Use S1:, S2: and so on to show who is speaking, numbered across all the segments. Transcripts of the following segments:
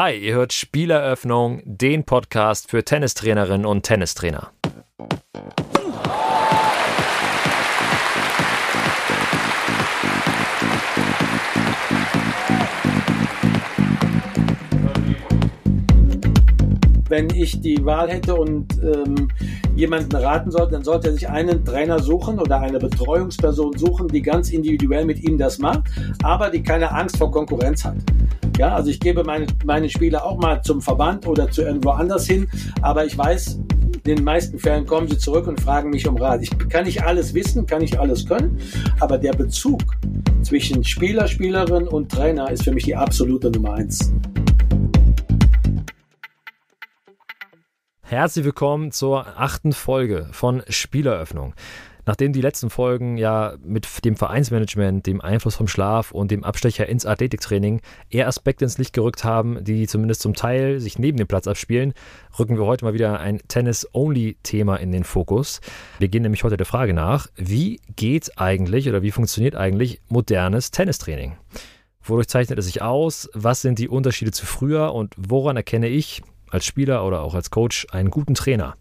S1: Hi, ihr hört Spieleröffnung, den Podcast für Tennistrainerinnen und Tennistrainer.
S2: wenn ich die Wahl hätte und ähm, jemanden raten sollte, dann sollte er sich einen Trainer suchen oder eine Betreuungsperson suchen, die ganz individuell mit ihm das macht, aber die keine Angst vor Konkurrenz hat. Ja, also ich gebe meine, meine Spieler auch mal zum Verband oder zu irgendwo anders hin, aber ich weiß, in den meisten Fällen kommen sie zurück und fragen mich um Rat. Ich kann nicht alles wissen, kann nicht alles können, aber der Bezug zwischen Spieler, Spielerin und Trainer ist für mich die absolute Nummer eins.
S1: Herzlich willkommen zur achten Folge von Spieleröffnung. Nachdem die letzten Folgen ja mit dem Vereinsmanagement, dem Einfluss vom Schlaf und dem Abstecher ins Athletiktraining eher Aspekte ins Licht gerückt haben, die zumindest zum Teil sich neben dem Platz abspielen, rücken wir heute mal wieder ein Tennis-Only-Thema in den Fokus. Wir gehen nämlich heute der Frage nach, wie geht eigentlich oder wie funktioniert eigentlich modernes Tennistraining? Wodurch zeichnet es sich aus? Was sind die Unterschiede zu früher und woran erkenne ich, als Spieler oder auch als Coach einen guten Trainer?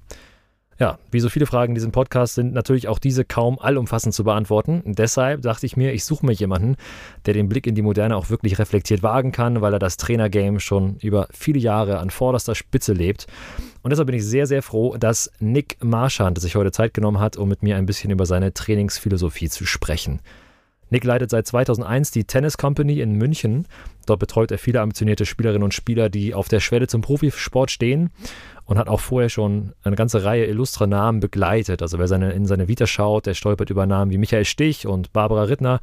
S1: Ja, wie so viele Fragen in diesem Podcast sind natürlich auch diese kaum allumfassend zu beantworten. Und deshalb dachte ich mir, ich suche mir jemanden, der den Blick in die Moderne auch wirklich reflektiert wagen kann, weil er das Trainergame schon über viele Jahre an vorderster Spitze lebt. Und deshalb bin ich sehr, sehr froh, dass Nick Marschand sich heute Zeit genommen hat, um mit mir ein bisschen über seine Trainingsphilosophie zu sprechen. Nick leitet seit 2001 die Tennis Company in München. Dort betreut er viele ambitionierte Spielerinnen und Spieler, die auf der Schwelle zum Profisport stehen und hat auch vorher schon eine ganze Reihe illustrer Namen begleitet. Also wer seine, in seine Vita schaut, der stolpert über Namen wie Michael Stich und Barbara Rittner,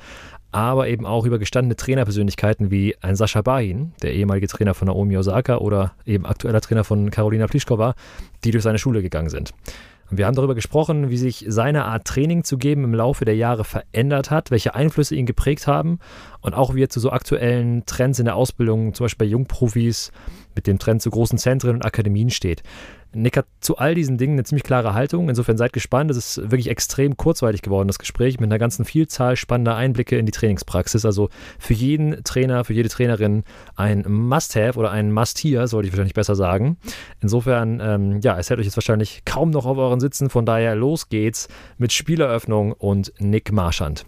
S1: aber eben auch über gestandene Trainerpersönlichkeiten wie ein Sascha Bahin, der ehemalige Trainer von Naomi Osaka oder eben aktueller Trainer von Karolina Pliskova, die durch seine Schule gegangen sind. Wir haben darüber gesprochen, wie sich seine Art Training zu geben im Laufe der Jahre verändert hat, welche Einflüsse ihn geprägt haben und auch wie er zu so aktuellen Trends in der Ausbildung, zum Beispiel bei Jungprofis, mit dem Trend zu großen Zentren und Akademien steht. Nick hat zu all diesen Dingen eine ziemlich klare Haltung. Insofern seid gespannt. Es ist wirklich extrem kurzweilig geworden, das Gespräch, mit einer ganzen Vielzahl spannender Einblicke in die Trainingspraxis. Also für jeden Trainer, für jede Trainerin ein Must-Have oder ein Must-Here, sollte ich wahrscheinlich besser sagen. Insofern, ähm, ja, es hält euch jetzt wahrscheinlich kaum noch auf euren Sitzen. Von daher, los geht's mit Spieleröffnung und Nick Marschand.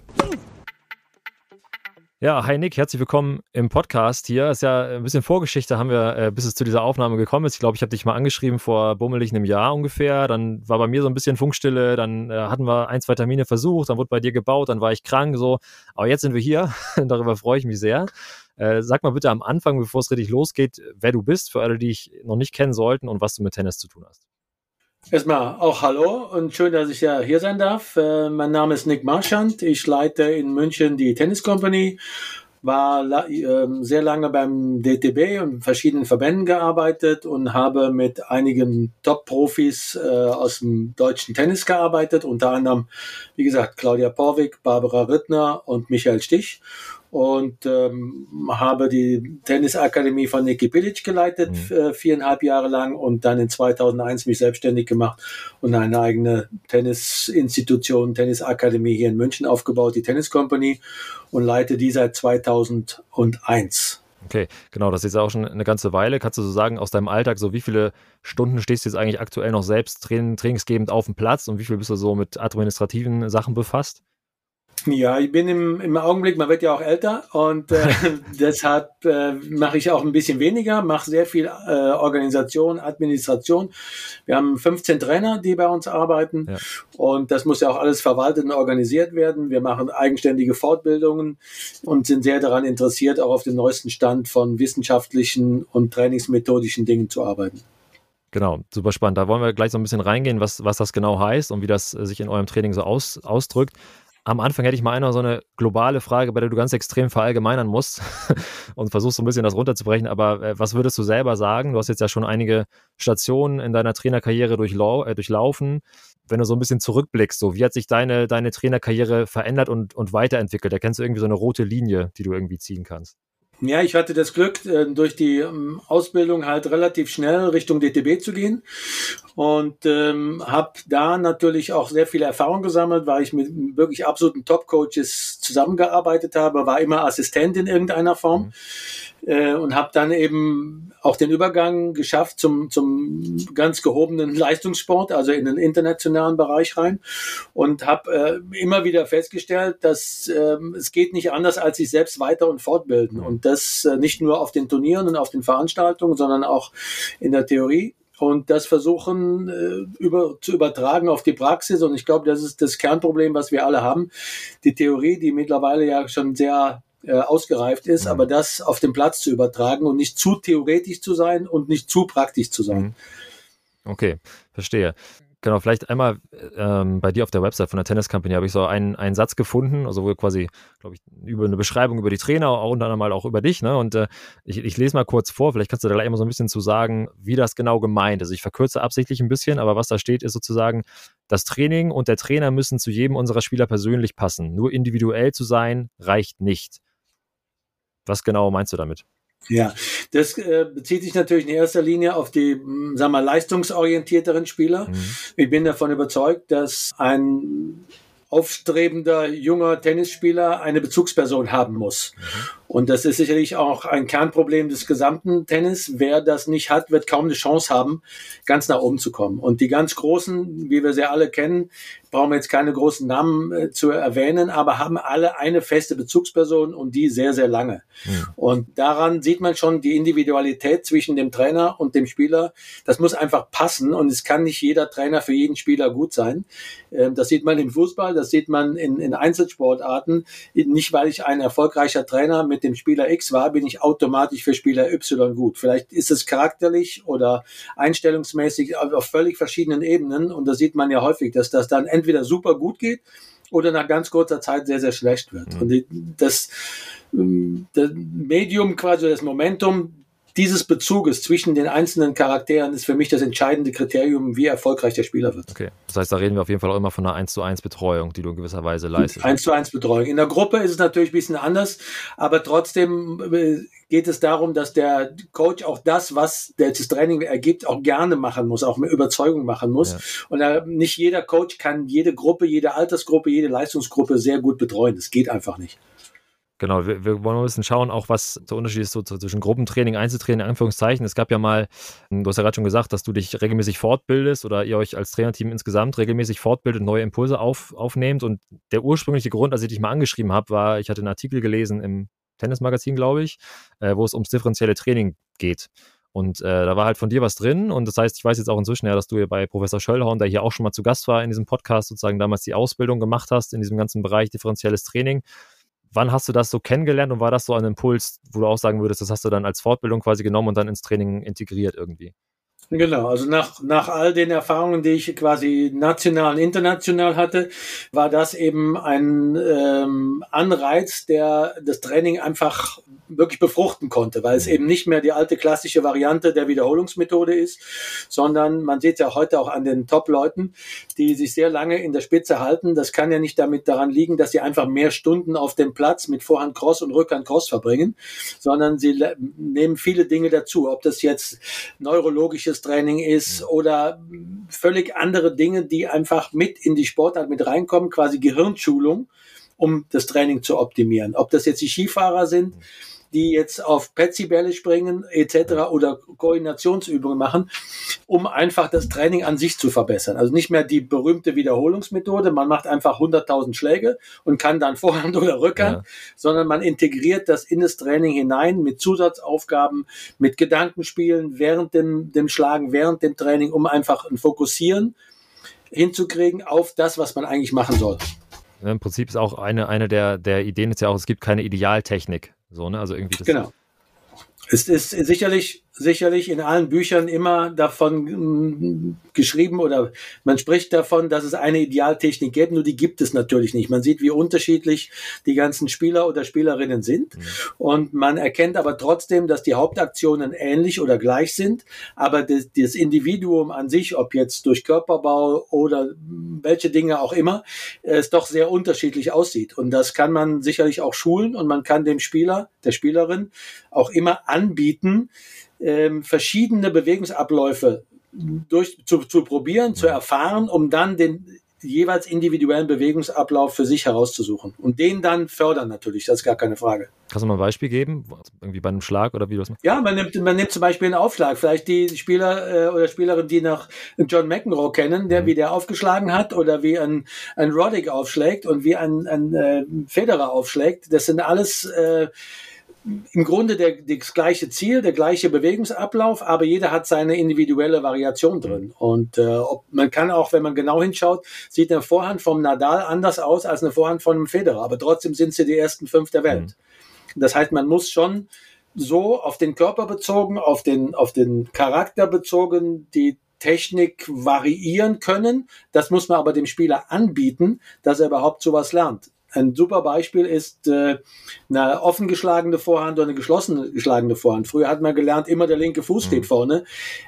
S1: Ja, hi Nick, herzlich willkommen im Podcast hier. Ist ja ein bisschen Vorgeschichte, haben wir, äh, bis es zu dieser Aufnahme gekommen ist. Ich glaube, ich habe dich mal angeschrieben vor bummelig einem Jahr ungefähr. Dann war bei mir so ein bisschen Funkstille, dann äh, hatten wir ein, zwei Termine versucht, dann wurde bei dir gebaut, dann war ich krank, so. Aber jetzt sind wir hier. Darüber freue ich mich sehr. Äh, sag mal bitte am Anfang, bevor es richtig losgeht, wer du bist, für alle, die ich noch nicht kennen sollten und was du mit Tennis zu tun hast.
S2: Erstmal auch Hallo und schön, dass ich ja hier sein darf. Äh, mein Name ist Nick Marschand. Ich leite in München die Tennis Company, war äh, sehr lange beim DTB und verschiedenen Verbänden gearbeitet und habe mit einigen Top-Profis äh, aus dem deutschen Tennis gearbeitet, unter anderem, wie gesagt, Claudia Porwig, Barbara Rittner und Michael Stich und ähm, habe die Tennisakademie von Niki Bilic geleitet, mhm. äh, viereinhalb Jahre lang und dann in 2001 mich selbstständig gemacht und eine eigene Tennisinstitution, Tennisakademie hier in München aufgebaut, die Tennis Company und leite die seit 2001.
S1: Okay, genau, das ist jetzt auch schon eine ganze Weile. Kannst du so sagen, aus deinem Alltag, so wie viele Stunden stehst du jetzt eigentlich aktuell noch selbst trainingsgebend auf dem Platz und wie viel bist du so mit administrativen Sachen befasst?
S2: Ja, ich bin im, im Augenblick, man wird ja auch älter und äh, deshalb äh, mache ich auch ein bisschen weniger, mache sehr viel äh, Organisation, Administration. Wir haben 15 Trainer, die bei uns arbeiten ja. und das muss ja auch alles verwaltet und organisiert werden. Wir machen eigenständige Fortbildungen und sind sehr daran interessiert, auch auf dem neuesten Stand von wissenschaftlichen und trainingsmethodischen Dingen zu arbeiten.
S1: Genau, super spannend. Da wollen wir gleich so ein bisschen reingehen, was, was das genau heißt und wie das sich in eurem Training so aus, ausdrückt. Am Anfang hätte ich mal einer so eine globale Frage, bei der du ganz extrem verallgemeinern musst und versuchst so ein bisschen das runterzubrechen. Aber äh, was würdest du selber sagen? Du hast jetzt ja schon einige Stationen in deiner Trainerkarriere durchlau äh, durchlaufen. Wenn du so ein bisschen zurückblickst, so wie hat sich deine, deine Trainerkarriere verändert und, und weiterentwickelt? Da kennst du irgendwie so eine rote Linie, die du irgendwie ziehen kannst.
S2: Ja, ich hatte das Glück, äh, durch die ähm, Ausbildung halt relativ schnell Richtung DTB zu gehen. Und ähm, habe da natürlich auch sehr viele Erfahrung gesammelt, weil ich mit wirklich absoluten Top-Coaches zusammengearbeitet habe, war immer Assistent in irgendeiner Form. Mhm. Äh, und habe dann eben auch den Übergang geschafft zum, zum ganz gehobenen Leistungssport, also in den internationalen Bereich rein. Und habe äh, immer wieder festgestellt, dass äh, es geht nicht anders, als sich selbst weiter und fortbilden. Und das äh, nicht nur auf den Turnieren und auf den Veranstaltungen, sondern auch in der Theorie und das versuchen äh, über, zu übertragen auf die Praxis. Und ich glaube, das ist das Kernproblem, was wir alle haben. Die Theorie, die mittlerweile ja schon sehr äh, ausgereift ist, mhm. aber das auf den Platz zu übertragen und nicht zu theoretisch zu sein und nicht zu praktisch zu sein. Mhm.
S1: Okay, verstehe. Genau, vielleicht einmal ähm, bei dir auf der Website von der Tennis Company habe ich so einen, einen Satz gefunden, also wo quasi, glaube ich, über eine Beschreibung über die Trainer, auch unter anderem auch über dich, ne? Und äh, ich, ich lese mal kurz vor, vielleicht kannst du da gleich mal so ein bisschen zu sagen, wie das genau gemeint ist. Ich verkürze absichtlich ein bisschen, aber was da steht, ist sozusagen, das Training und der Trainer müssen zu jedem unserer Spieler persönlich passen. Nur individuell zu sein, reicht nicht. Was genau meinst du damit?
S2: Ja, das äh, bezieht sich natürlich in erster Linie auf die, hm, sagen wir, leistungsorientierteren Spieler. Mhm. Ich bin davon überzeugt, dass ein aufstrebender junger Tennisspieler eine Bezugsperson haben muss. Mhm. Und das ist sicherlich auch ein Kernproblem des gesamten Tennis. Wer das nicht hat, wird kaum eine Chance haben, ganz nach oben zu kommen. Und die ganz Großen, wie wir sie alle kennen, brauchen wir jetzt keine großen Namen äh, zu erwähnen, aber haben alle eine feste Bezugsperson und die sehr, sehr lange. Mhm. Und daran sieht man schon die Individualität zwischen dem Trainer und dem Spieler. Das muss einfach passen und es kann nicht jeder Trainer für jeden Spieler gut sein. Ähm, das sieht man im Fußball, das sieht man in, in Einzelsportarten. Nicht, weil ich ein erfolgreicher Trainer mit dem Spieler X war, bin ich automatisch für Spieler Y gut. Vielleicht ist es charakterlich oder einstellungsmäßig auf völlig verschiedenen Ebenen und da sieht man ja häufig, dass das dann entweder super gut geht oder nach ganz kurzer Zeit sehr, sehr schlecht wird. Mhm. Und das, ähm, das Medium, quasi das Momentum dieses Bezuges zwischen den einzelnen Charakteren ist für mich das entscheidende Kriterium, wie erfolgreich der Spieler wird.
S1: Okay, das heißt, da reden wir auf jeden Fall auch immer von einer 1 zu 1 Betreuung, die du in gewisser Weise leistest.
S2: 1 zu 1 Betreuung. In der Gruppe ist es natürlich ein bisschen anders, aber trotzdem äh, geht es darum, dass der Coach auch das, was das Training ergibt, auch gerne machen muss, auch mit Überzeugung machen muss. Ja. Und äh, nicht jeder Coach kann jede Gruppe, jede Altersgruppe, jede Leistungsgruppe sehr gut betreuen. Das geht einfach nicht.
S1: Genau, wir, wir, wollen ein bisschen schauen, auch was der Unterschied ist so zwischen Gruppentraining, Einzeltraining, in Anführungszeichen. Es gab ja mal, du hast ja gerade schon gesagt, dass du dich regelmäßig fortbildest oder ihr euch als Trainerteam insgesamt regelmäßig fortbildet, neue Impulse auf, aufnehmt. Und der ursprüngliche Grund, als ich dich mal angeschrieben habe, war, ich hatte einen Artikel gelesen im Tennismagazin, glaube ich, äh, wo es ums differenzielle Training geht. Und äh, da war halt von dir was drin. Und das heißt, ich weiß jetzt auch inzwischen ja, dass du hier bei Professor Schöllhorn, der hier auch schon mal zu Gast war in diesem Podcast, sozusagen damals die Ausbildung gemacht hast in diesem ganzen Bereich differenzielles Training. Wann hast du das so kennengelernt und war das so ein Impuls, wo du auch sagen würdest, das hast du dann als Fortbildung quasi genommen und dann ins Training integriert irgendwie?
S2: Genau, also nach, nach all den Erfahrungen, die ich quasi national und international hatte, war das eben ein ähm, Anreiz, der das Training einfach wirklich befruchten konnte, weil es eben nicht mehr die alte klassische Variante der Wiederholungsmethode ist, sondern man sieht ja heute auch an den Top-Leuten, die sich sehr lange in der Spitze halten. Das kann ja nicht damit daran liegen, dass sie einfach mehr Stunden auf dem Platz mit Vorhand Cross und Rückhand Cross verbringen, sondern sie nehmen viele Dinge dazu, ob das jetzt neurologisches Training ist oder völlig andere Dinge, die einfach mit in die Sportart mit reinkommen, quasi Gehirnschulung, um das Training zu optimieren. Ob das jetzt die Skifahrer sind, die jetzt auf Petsy-Bälle springen etc. oder Koordinationsübungen machen, um einfach das Training an sich zu verbessern. Also nicht mehr die berühmte Wiederholungsmethode, man macht einfach 100.000 Schläge und kann dann Vorhand oder Rückhand, ja. sondern man integriert das in das Training hinein mit Zusatzaufgaben, mit Gedankenspielen während dem, dem Schlagen, während dem Training, um einfach ein Fokussieren hinzukriegen auf das, was man eigentlich machen soll.
S1: Im Prinzip ist auch eine, eine der, der Ideen ist ja auch, es gibt keine Idealtechnik. So, ne? Also irgendwie
S2: das. Genau. Es ist sicherlich sicherlich in allen Büchern immer davon mm, geschrieben oder man spricht davon, dass es eine Idealtechnik gibt, nur die gibt es natürlich nicht. Man sieht, wie unterschiedlich die ganzen Spieler oder Spielerinnen sind mhm. und man erkennt aber trotzdem, dass die Hauptaktionen ähnlich oder gleich sind, aber das, das Individuum an sich, ob jetzt durch Körperbau oder welche Dinge auch immer, es doch sehr unterschiedlich aussieht und das kann man sicherlich auch schulen und man kann dem Spieler, der Spielerin auch immer anbieten, ähm, verschiedene Bewegungsabläufe durch, zu, zu probieren, zu erfahren, um dann den jeweils individuellen Bewegungsablauf für sich herauszusuchen und den dann fördern natürlich, das ist gar keine Frage.
S1: Kannst du mal ein Beispiel geben, irgendwie bei einem Schlag oder wie du das
S2: machst? Ja, man nimmt, man nimmt zum Beispiel einen Aufschlag, vielleicht die Spieler äh, oder Spielerin, die noch John McEnroe kennen, der mhm. wie der aufgeschlagen hat oder wie ein, ein Roddick aufschlägt und wie ein, ein äh, Federer aufschlägt, das sind alles äh, im Grunde der, das gleiche Ziel, der gleiche Bewegungsablauf, aber jeder hat seine individuelle Variation drin. Und äh, ob, man kann auch, wenn man genau hinschaut, sieht eine Vorhand vom Nadal anders aus als eine Vorhand von einem Federer, aber trotzdem sind sie die ersten fünf der Welt. Mhm. Das heißt, man muss schon so auf den Körper bezogen, auf den, auf den Charakter bezogen, die Technik variieren können. Das muss man aber dem Spieler anbieten, dass er überhaupt sowas lernt. Ein super Beispiel ist äh, eine offen geschlagene Vorhand oder eine geschlossen geschlagene Vorhand. Früher hat man gelernt, immer der linke Fuß mhm. steht vorne.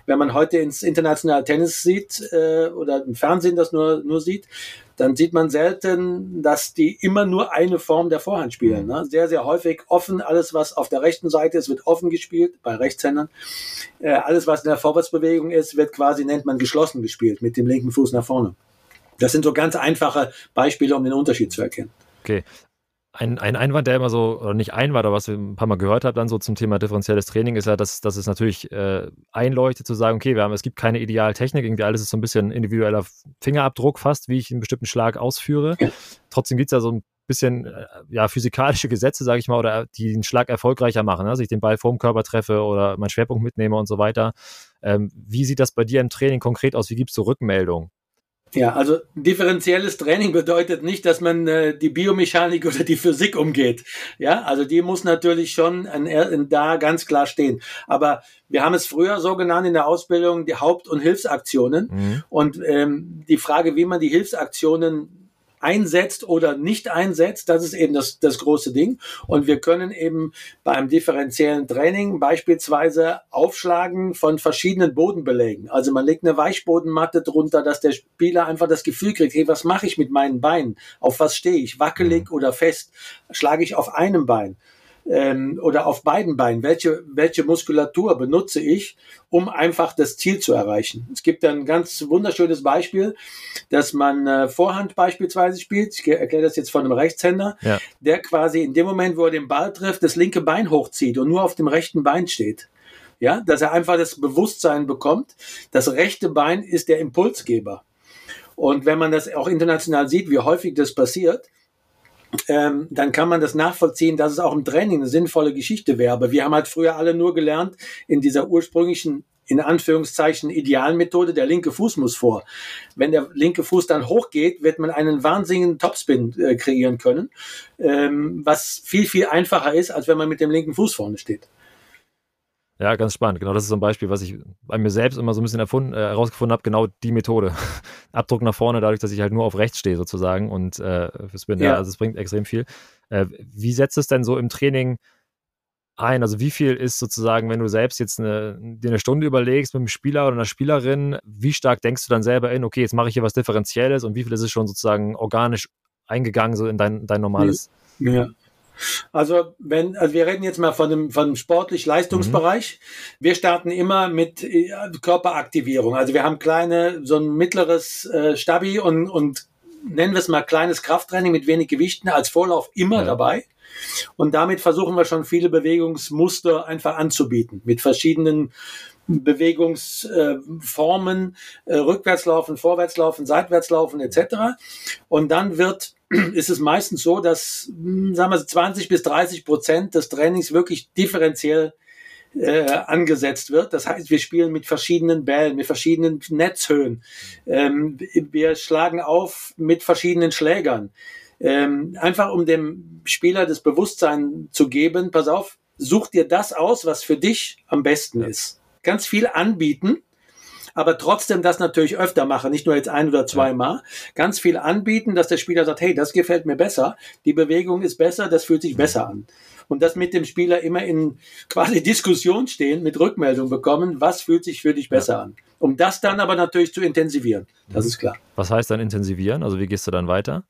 S2: Wenn man heute ins internationale Tennis sieht äh, oder im Fernsehen das nur, nur sieht, dann sieht man selten, dass die immer nur eine Form der Vorhand spielen. Mhm. Ne? Sehr, sehr häufig offen. Alles, was auf der rechten Seite ist, wird offen gespielt, bei Rechtshändern. Äh, alles, was in der Vorwärtsbewegung ist, wird quasi, nennt man geschlossen gespielt, mit dem linken Fuß nach vorne. Das sind so ganz einfache Beispiele, um den Unterschied zu erkennen.
S1: Okay. Ein, ein Einwand, der immer so, oder nicht Einwand, aber was wir ein paar Mal gehört haben, dann so zum Thema differenzielles Training, ist ja, dass, dass es natürlich äh, einleuchtet zu sagen, okay, wir haben, es gibt keine Idealtechnik, irgendwie alles ist so ein bisschen individueller Fingerabdruck fast, wie ich einen bestimmten Schlag ausführe. Trotzdem gibt es ja so ein bisschen äh, ja, physikalische Gesetze, sage ich mal, oder die den Schlag erfolgreicher machen, ne? dass ich den Ball vorm Körper treffe oder meinen Schwerpunkt mitnehme und so weiter. Ähm, wie sieht das bei dir im Training konkret aus? Wie gibst du Rückmeldung?
S2: Ja, also differenzielles Training bedeutet nicht, dass man äh, die Biomechanik oder die Physik umgeht. Ja, also die muss natürlich schon an, an, da ganz klar stehen. Aber wir haben es früher so genannt in der Ausbildung die Haupt- und Hilfsaktionen. Mhm. Und ähm, die Frage, wie man die Hilfsaktionen einsetzt oder nicht einsetzt, das ist eben das, das große Ding. Und wir können eben beim differenziellen Training beispielsweise Aufschlagen von verschiedenen Bodenbelägen. Also man legt eine Weichbodenmatte drunter, dass der Spieler einfach das Gefühl kriegt, hey, was mache ich mit meinen Beinen? Auf was stehe ich? Wackelig mhm. oder fest? Schlage ich auf einem Bein? Ähm, oder auf beiden Beinen, welche, welche Muskulatur benutze ich, um einfach das Ziel zu erreichen. Es gibt ein ganz wunderschönes Beispiel, dass man äh, Vorhand beispielsweise spielt. Ich erkläre das jetzt von einem Rechtshänder, ja. der quasi in dem Moment, wo er den Ball trifft, das linke Bein hochzieht und nur auf dem rechten Bein steht. Ja, dass er einfach das Bewusstsein bekommt, das rechte Bein ist der Impulsgeber. Und wenn man das auch international sieht, wie häufig das passiert, ähm, dann kann man das nachvollziehen, dass es auch im Training eine sinnvolle Geschichte wäre. Aber wir haben halt früher alle nur gelernt, in dieser ursprünglichen in Anführungszeichen idealen Methode, der linke Fuß muss vor. Wenn der linke Fuß dann hochgeht, wird man einen wahnsinnigen Topspin äh, kreieren können, ähm, was viel, viel einfacher ist, als wenn man mit dem linken Fuß vorne steht.
S1: Ja, ganz spannend. Genau, das ist so ein Beispiel, was ich bei mir selbst immer so ein bisschen erfunden, äh, herausgefunden habe. Genau die Methode. Abdruck nach vorne, dadurch, dass ich halt nur auf rechts stehe sozusagen und äh, für Spin, ja. also es bringt extrem viel. Äh, wie setzt es denn so im Training ein? Also wie viel ist sozusagen, wenn du selbst jetzt eine, dir eine Stunde überlegst mit einem Spieler oder einer Spielerin, wie stark denkst du dann selber in, okay, jetzt mache ich hier was Differenzielles und wie viel ist es schon sozusagen organisch eingegangen so in dein, dein normales?
S2: Ja. Also wenn, also wir reden jetzt mal von dem, von dem sportlich-Leistungsbereich. Mhm. Wir starten immer mit äh, Körperaktivierung. Also wir haben kleine, so ein mittleres äh, Stabi und, und nennen wir es mal kleines Krafttraining mit wenig Gewichten als Vorlauf immer ja. dabei. Und damit versuchen wir schon viele Bewegungsmuster einfach anzubieten mit verschiedenen Bewegungsformen, äh, rückwärtslaufen, vorwärtslaufen, seitwärtslaufen etc. Und dann wird ist es meistens so, dass hm, sagen wir 20 bis 30 Prozent des Trainings wirklich differenziell äh, angesetzt wird. Das heißt, wir spielen mit verschiedenen Bällen, mit verschiedenen Netzhöhen. Ähm, wir schlagen auf mit verschiedenen Schlägern. Ähm, einfach um dem Spieler das Bewusstsein zu geben, pass auf, such dir das aus, was für dich am besten ist. ganz viel anbieten, aber trotzdem das natürlich öfter machen, nicht nur jetzt ein oder zweimal, ganz viel anbieten, dass der Spieler sagt, hey, das gefällt mir besser, die Bewegung ist besser, das fühlt sich besser an. Und das mit dem Spieler immer in quasi Diskussion stehen, mit Rückmeldung bekommen, was fühlt sich für dich besser ja. an. Um das dann aber natürlich zu intensivieren, das ist klar.
S1: Was heißt dann intensivieren? Also wie gehst du dann weiter?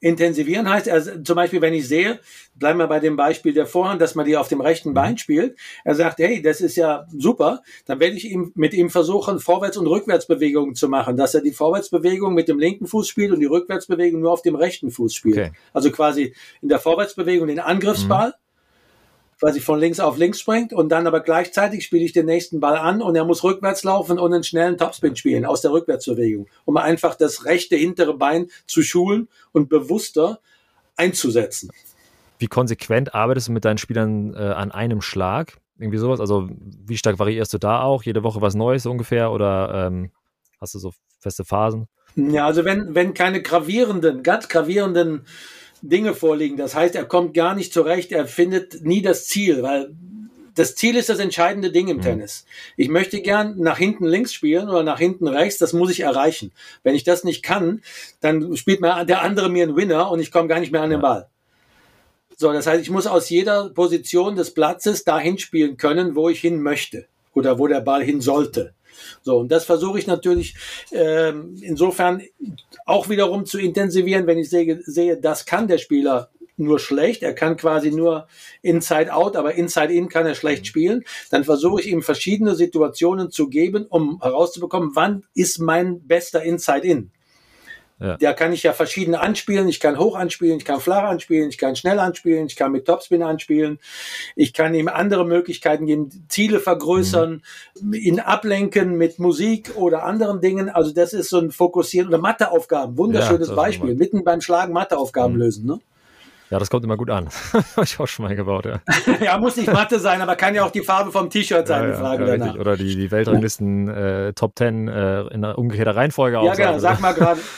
S2: Intensivieren heißt, also zum Beispiel, wenn ich sehe, bleiben wir bei dem Beispiel der Vorhand, dass man die auf dem rechten Bein spielt. Er sagt, hey, das ist ja super. Dann werde ich ihm, mit ihm versuchen, Vorwärts- und Rückwärtsbewegungen zu machen, dass er die Vorwärtsbewegung mit dem linken Fuß spielt und die Rückwärtsbewegung nur auf dem rechten Fuß spielt. Okay. Also quasi in der Vorwärtsbewegung den Angriffsball. Quasi von links auf links springt und dann aber gleichzeitig spiele ich den nächsten Ball an und er muss rückwärts laufen und einen schnellen Topspin spielen aus der Rückwärtsbewegung, um einfach das rechte hintere Bein zu schulen und bewusster einzusetzen.
S1: Wie konsequent arbeitest du mit deinen Spielern äh, an einem Schlag? Irgendwie sowas? Also wie stark variierst du da auch? Jede Woche was Neues ungefähr oder ähm, hast du so feste Phasen?
S2: Ja, also wenn, wenn keine gravierenden, ganz gravierenden Dinge vorliegen. Das heißt, er kommt gar nicht zurecht, er findet nie das Ziel, weil das Ziel ist das entscheidende Ding im mhm. Tennis. Ich möchte gern nach hinten links spielen oder nach hinten rechts, das muss ich erreichen. Wenn ich das nicht kann, dann spielt mir der andere mir einen Winner und ich komme gar nicht mehr an den Ball. So, das heißt, ich muss aus jeder Position des Platzes dahin spielen können, wo ich hin möchte oder wo der Ball hin sollte. So, und das versuche ich natürlich ähm, insofern auch wiederum zu intensivieren, wenn ich sehe, sehe, das kann der Spieler nur schlecht. Er kann quasi nur Inside Out, aber Inside In kann er schlecht spielen. Dann versuche ich ihm verschiedene Situationen zu geben, um herauszubekommen, wann ist mein bester Inside In. Ja. Da kann ich ja verschiedene anspielen. Ich kann hoch anspielen, ich kann flach anspielen, ich kann schnell anspielen, ich kann mit Topspin anspielen. Ich kann ihm andere Möglichkeiten geben, Ziele vergrößern, mhm. ihn ablenken mit Musik oder anderen Dingen. Also das ist so ein Fokussieren oder Matheaufgaben. Wunderschönes ja, Beispiel. Mitten beim Schlagen Matheaufgaben mhm. lösen. Ne?
S1: Ja, das kommt immer gut an. Habe ich auch schon mal gebaut, ja.
S2: ja, muss nicht Mathe sein, aber kann ja auch die Farbe vom T-Shirt sein, ja, die Frage ja, danach.
S1: Oder die, die Weltranglisten äh, Top 10 äh, in umgekehrter Reihenfolge
S2: Ja, genau, sag mal gerade.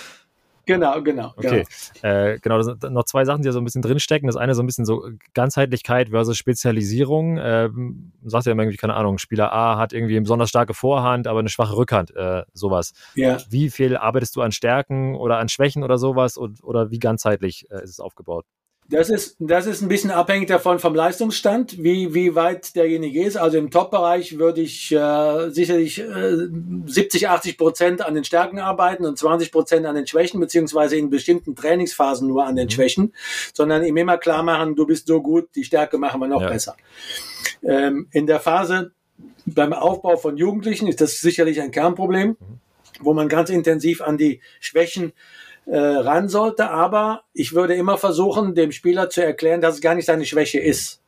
S2: Genau, genau.
S1: Okay, genau, äh, genau das sind noch zwei Sachen, die da so ein bisschen drinstecken. Das eine so ein bisschen so Ganzheitlichkeit versus Spezialisierung. Ähm, sagt ja immer irgendwie, keine Ahnung, Spieler A hat irgendwie eine besonders starke Vorhand, aber eine schwache Rückhand, äh, sowas. Ja. Wie viel arbeitest du an Stärken oder an Schwächen oder sowas und, oder wie ganzheitlich äh, ist es aufgebaut?
S2: Das ist, das ist ein bisschen abhängig davon vom Leistungsstand, wie, wie weit derjenige ist. Also im Top-Bereich würde ich äh, sicherlich äh, 70, 80 Prozent an den Stärken arbeiten und 20 Prozent an den Schwächen, beziehungsweise in bestimmten Trainingsphasen nur an den mhm. Schwächen, sondern ihm immer klar machen, du bist so gut, die Stärke machen wir noch ja. besser. Ähm, in der Phase beim Aufbau von Jugendlichen ist das sicherlich ein Kernproblem, mhm. wo man ganz intensiv an die Schwächen äh, ran sollte. Aber ich würde immer versuchen, dem Spieler zu erklären, dass es gar nicht seine Schwäche ist.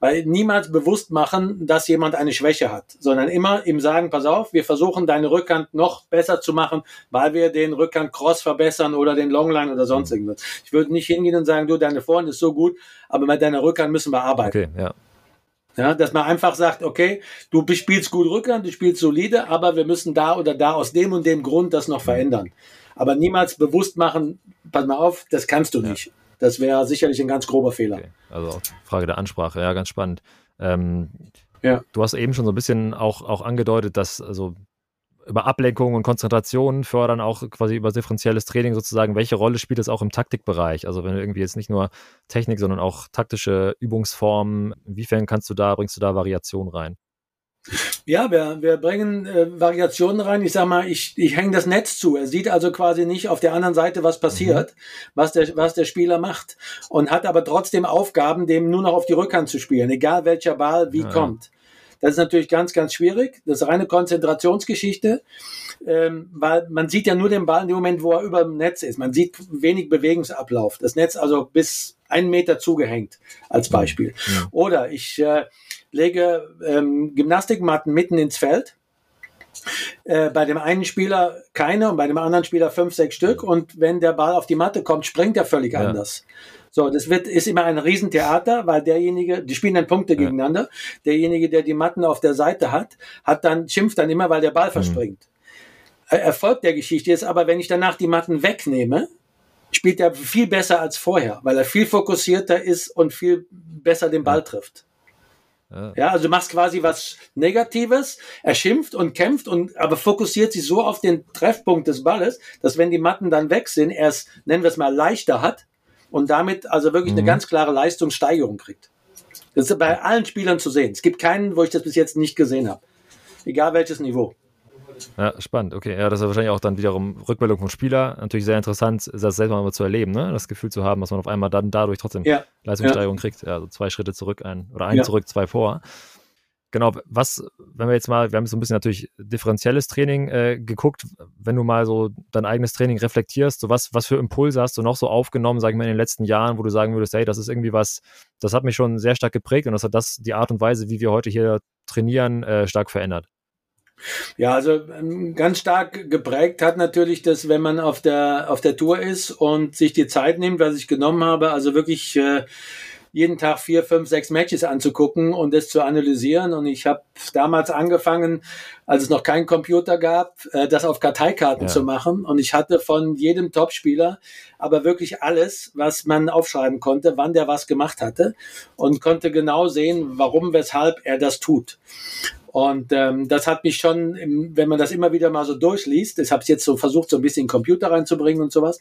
S2: Weil niemals bewusst machen, dass jemand eine Schwäche hat, sondern immer ihm sagen, pass auf, wir versuchen deine Rückhand noch besser zu machen, weil wir den Rückhand Cross verbessern oder den Longline oder sonst mhm. irgendwas. Ich würde nicht hingehen und sagen, du, deine Vorhand ist so gut, aber mit deiner Rückhand müssen wir arbeiten. Okay, ja. Ja, dass man einfach sagt, okay, du spielst gut Rückhand, du spielst solide, aber wir müssen da oder da aus dem und dem Grund das noch verändern aber niemals bewusst machen, pass mal auf, das kannst du nicht. Ja. Das wäre sicherlich ein ganz grober Fehler. Okay.
S1: Also Frage der Ansprache, ja, ganz spannend. Ähm, ja. Du hast eben schon so ein bisschen auch, auch angedeutet, dass also über Ablenkung und Konzentration fördern auch quasi über differenzielles Training sozusagen. Welche Rolle spielt es auch im Taktikbereich? Also wenn du irgendwie jetzt nicht nur Technik, sondern auch taktische Übungsformen, inwiefern kannst du da, bringst du da Variation rein?
S2: Ja, wir, wir bringen äh, Variationen rein. Ich sag mal, ich, ich hänge das Netz zu. Er sieht also quasi nicht auf der anderen Seite, was passiert, mhm. was, der, was der Spieler macht. Und hat aber trotzdem Aufgaben, dem nur noch auf die Rückhand zu spielen, egal welcher Ball wie ja. kommt. Das ist natürlich ganz, ganz schwierig. Das ist reine Konzentrationsgeschichte, ähm, weil man sieht ja nur den Ball in dem Moment, wo er über dem Netz ist. Man sieht wenig Bewegungsablauf. Das Netz also bis einen Meter zugehängt als. Beispiel. Ja. Oder ich äh, lege ähm, Gymnastikmatten mitten ins Feld. Äh, bei dem einen Spieler keine und bei dem anderen Spieler fünf, sechs Stück. Und wenn der Ball auf die Matte kommt, springt er völlig ja. anders. So, das wird, ist immer ein Riesentheater, weil derjenige, die spielen dann Punkte ja. gegeneinander. Derjenige, der die Matten auf der Seite hat, hat dann, schimpft dann immer, weil der Ball mhm. verspringt. Erfolg der Geschichte ist aber, wenn ich danach die Matten wegnehme, spielt er viel besser als vorher, weil er viel fokussierter ist und viel besser den Ball trifft. Ja. ja. also du machst quasi was Negatives, er schimpft und kämpft und aber fokussiert sich so auf den Treffpunkt des Balles, dass wenn die Matten dann weg sind, er es, nennen wir es mal, leichter hat und damit also wirklich mhm. eine ganz klare Leistungssteigerung kriegt. Das ist bei allen Spielern zu sehen. Es gibt keinen, wo ich das bis jetzt nicht gesehen habe. Egal welches Niveau.
S1: Ja, spannend. Okay, ja, das ist wahrscheinlich auch dann wiederum Rückmeldung vom Spieler. Natürlich sehr interessant, das selber mal zu erleben, ne? das Gefühl zu haben, dass man auf einmal dann dadurch trotzdem ja. Leistungssteigerung ja. kriegt. Ja, also zwei Schritte zurück, ein oder ein ja. zurück, zwei vor. Genau, was, wenn wir jetzt mal, wir haben so ein bisschen natürlich differenzielles Training äh, geguckt, wenn du mal so dein eigenes Training reflektierst, so was, was für Impulse hast du noch so aufgenommen, sag ich mal, in den letzten Jahren, wo du sagen würdest, hey, das ist irgendwie was, das hat mich schon sehr stark geprägt und das hat das, die Art und Weise, wie wir heute hier trainieren, äh, stark verändert.
S2: Ja, also ähm, ganz stark geprägt hat natürlich das, wenn man auf der, auf der Tour ist und sich die Zeit nimmt, was ich genommen habe, also wirklich äh, jeden Tag vier, fünf, sechs Matches anzugucken und das zu analysieren. Und ich habe damals angefangen, als es noch keinen Computer gab, äh, das auf Karteikarten ja. zu machen. Und ich hatte von jedem Topspieler aber wirklich alles, was man aufschreiben konnte, wann der was gemacht hatte und konnte genau sehen, warum, weshalb er das tut. Und ähm, das hat mich schon, wenn man das immer wieder mal so durchliest, das habe ich jetzt so versucht, so ein bisschen Computer reinzubringen und sowas,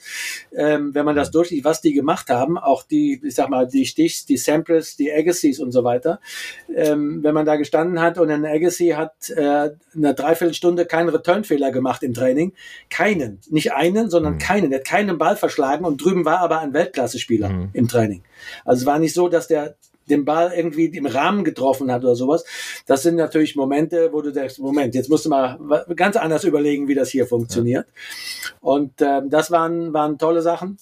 S2: ähm, wenn man das durchliest, was die gemacht haben, auch die, ich sag mal, die Stichs, die Samples, die Agassiz und so weiter, ähm, wenn man da gestanden hat und ein Agassi hat äh, eine Dreiviertelstunde keinen Returnfehler gemacht im Training, keinen, nicht einen, sondern mhm. keinen, der hat keinen Ball verschlagen und drüben war aber ein Weltklasse-Spieler mhm. im Training. Also es war nicht so, dass der den Ball irgendwie im Rahmen getroffen hat oder sowas. Das sind natürlich Momente, wo du denkst, Moment, jetzt musst du mal ganz anders überlegen, wie das hier funktioniert. Ja. Und äh, das waren, waren tolle Sachen.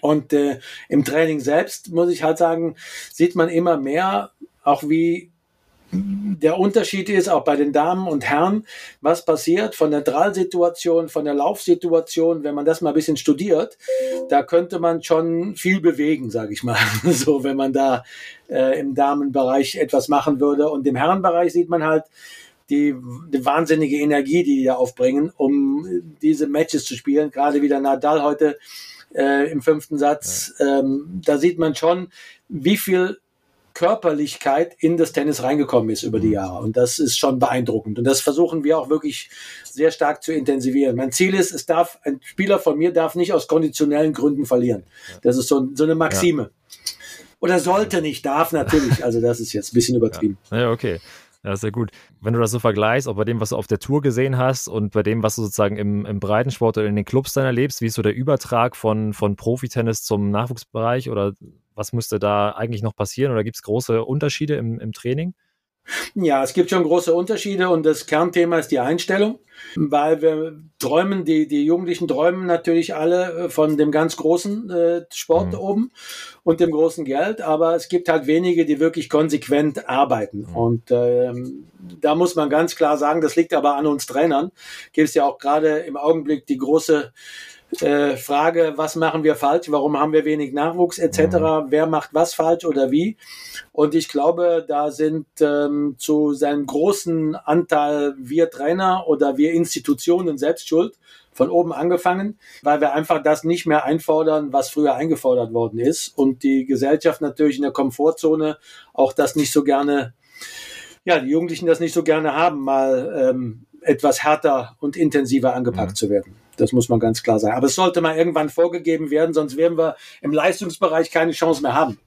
S2: Und äh, im Training selbst, muss ich halt sagen, sieht man immer mehr, auch wie der Unterschied ist auch bei den Damen und Herren, was passiert von der Drallsituation, von der Laufsituation, wenn man das mal ein bisschen studiert, da könnte man schon viel bewegen, sage ich mal, so wenn man da äh, im Damenbereich etwas machen würde. Und im Herrenbereich sieht man halt die, die wahnsinnige Energie, die die da aufbringen, um diese Matches zu spielen. Gerade wieder Nadal heute äh, im fünften Satz, ähm, da sieht man schon, wie viel Körperlichkeit in das Tennis reingekommen ist über die mhm. Jahre. Und das ist schon beeindruckend. Und das versuchen wir auch wirklich sehr stark zu intensivieren. Mein Ziel ist, es darf, ein Spieler von mir darf nicht aus konditionellen Gründen verlieren. Das ist so, so eine Maxime. Ja. Oder sollte nicht, darf natürlich. Also das ist jetzt ein bisschen übertrieben.
S1: Ja, ja okay. Ja, sehr gut. Wenn du das so vergleichst, auch bei dem, was du auf der Tour gesehen hast und bei dem, was du sozusagen im, im Breitensport oder in den Clubs dann erlebst, wie ist so der Übertrag von, von Profitennis zum Nachwuchsbereich oder was müsste da eigentlich noch passieren oder gibt es große Unterschiede im, im Training?
S2: Ja, es gibt schon große Unterschiede und das Kernthema ist die Einstellung, weil wir träumen, die, die Jugendlichen träumen natürlich alle äh, von dem ganz großen äh, Sport mhm. oben und dem großen Geld, aber es gibt halt wenige, die wirklich konsequent arbeiten. Mhm. Und ähm, da muss man ganz klar sagen, das liegt aber an uns Trainern. Gibt es ja auch gerade im Augenblick die große äh, Frage, was machen wir falsch, warum haben wir wenig Nachwuchs etc., mhm. wer macht was falsch oder wie. Und ich glaube, da sind ähm, zu seinem großen Anteil wir Trainer oder wir Institutionen selbst schuld, von oben angefangen, weil wir einfach das nicht mehr einfordern, was früher eingefordert worden ist. Und die Gesellschaft natürlich in der Komfortzone auch das nicht so gerne, ja, die Jugendlichen das nicht so gerne haben, mal ähm, etwas härter und intensiver angepackt mhm. zu werden. Das muss man ganz klar sagen. Aber es sollte mal irgendwann vorgegeben werden, sonst werden wir im Leistungsbereich keine Chance mehr haben.